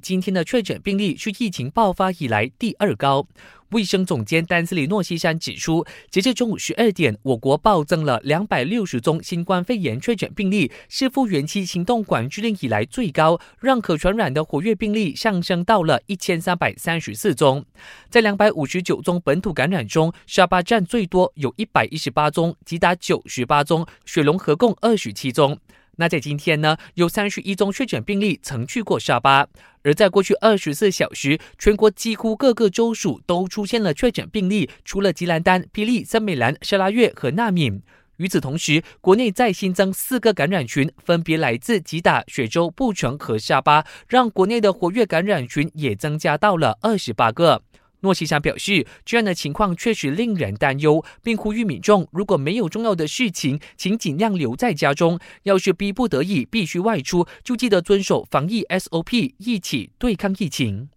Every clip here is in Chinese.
今天的确诊病例是疫情爆发以来第二高。卫生总监丹斯里诺西山指出，截至中午十二点，我国暴增了两百六十宗新冠肺炎确诊病例，是复原期行动管制令以来最高，让可传染的活跃病例上升到了一千三百三十四宗。在两百五十九宗本土感染中，沙巴占最多，有一百一十八宗，吉达九十八宗，雪龙合共二十七宗。那在今天呢，有三十一宗确诊病例曾去过沙巴，而在过去二十四小时，全国几乎各个州属都出现了确诊病例，除了吉兰丹、霹雳、森美兰、沙拉越和纳敏。与此同时，国内再新增四个感染群，分别来自吉打、雪州、布城和沙巴，让国内的活跃感染群也增加到了二十八个。诺西山表示，这样的情况确实令人担忧，并呼吁民众如果没有重要的事情，请尽量留在家中；要是逼不得已必须外出，就记得遵守防疫 SOP，一起对抗疫情。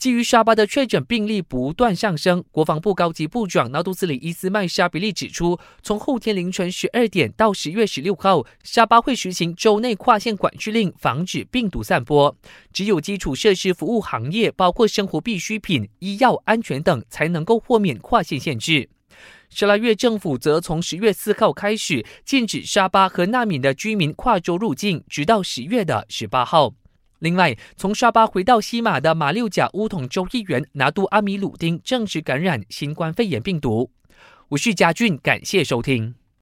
基于沙巴的确诊病例不断上升，国防部高级部长纳杜斯里伊斯麦沙比利指出，从后天凌晨十二点到十月十六号，沙巴会实行州内跨县管制令，防止病毒散播。只有基础设施服务行业，包括生活必需品、医药、安全等，才能够豁免跨县限制。沙拉越政府则从十月四号开始，禁止沙巴和纳米的居民跨州入境，直到十月的十八号。另外，从沙巴回到西马的马六甲乌统州议员拿杜阿米鲁丁证实感染新冠肺炎病毒。我是嘉俊，感谢收听。